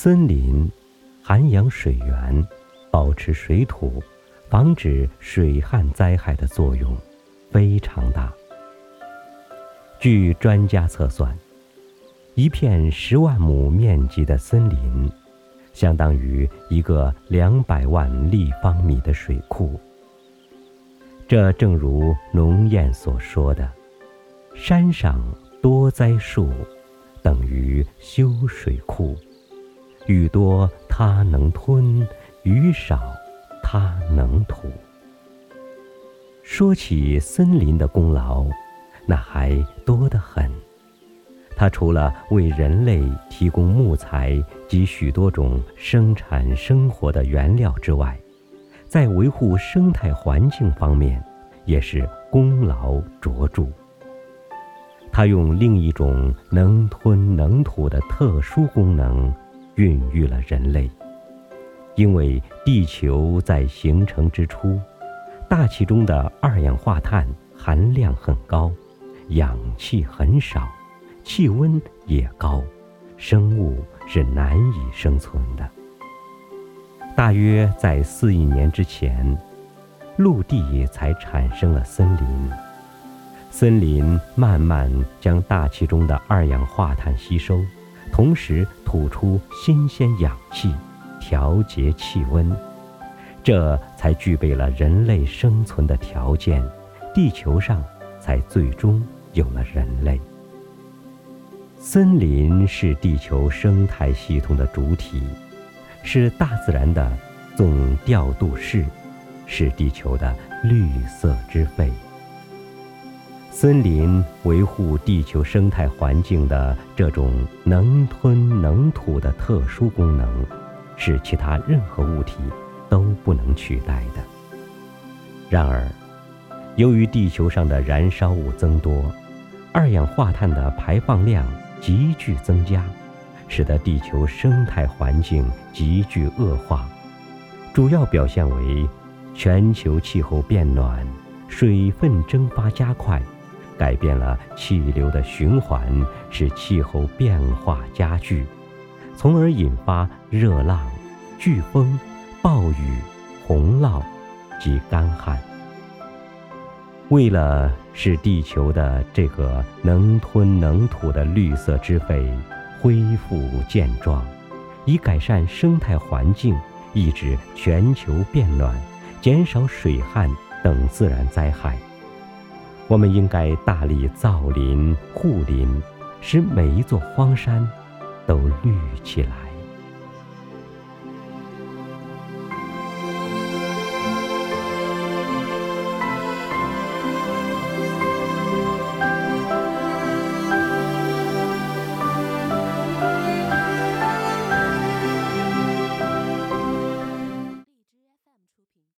森林涵养水源，保持水土，防止水旱灾害的作用非常大。据专家测算，一片十万亩面积的森林，相当于一个两百万立方米的水库。这正如农谚所说的：“山上多栽树，等于修水库。”雨多它能吞，雨少它能吐。说起森林的功劳，那还多得很。它除了为人类提供木材及许多种生产生活的原料之外，在维护生态环境方面也是功劳卓著。它用另一种能吞能吐的特殊功能。孕育了人类，因为地球在形成之初，大气中的二氧化碳含量很高，氧气很少，气温也高，生物是难以生存的。大约在四亿年之前，陆地才产生了森林，森林慢慢将大气中的二氧化碳吸收。同时吐出新鲜氧气，调节气温，这才具备了人类生存的条件，地球上才最终有了人类。森林是地球生态系统的主体，是大自然的总调度室，是地球的绿色之肺。森林维护地球生态环境的这种能吞能吐的特殊功能，是其他任何物体都不能取代的。然而，由于地球上的燃烧物增多，二氧化碳的排放量急剧增加，使得地球生态环境急剧恶化，主要表现为全球气候变暖，水分蒸发加快。改变了气流的循环，使气候变化加剧，从而引发热浪、飓风、暴雨、洪涝及干旱。为了使地球的这个能吞能吐的绿色之肺恢复健壮，以改善生态环境，抑制全球变暖，减少水旱等自然灾害。我们应该大力造林护林，使每一座荒山都绿起来。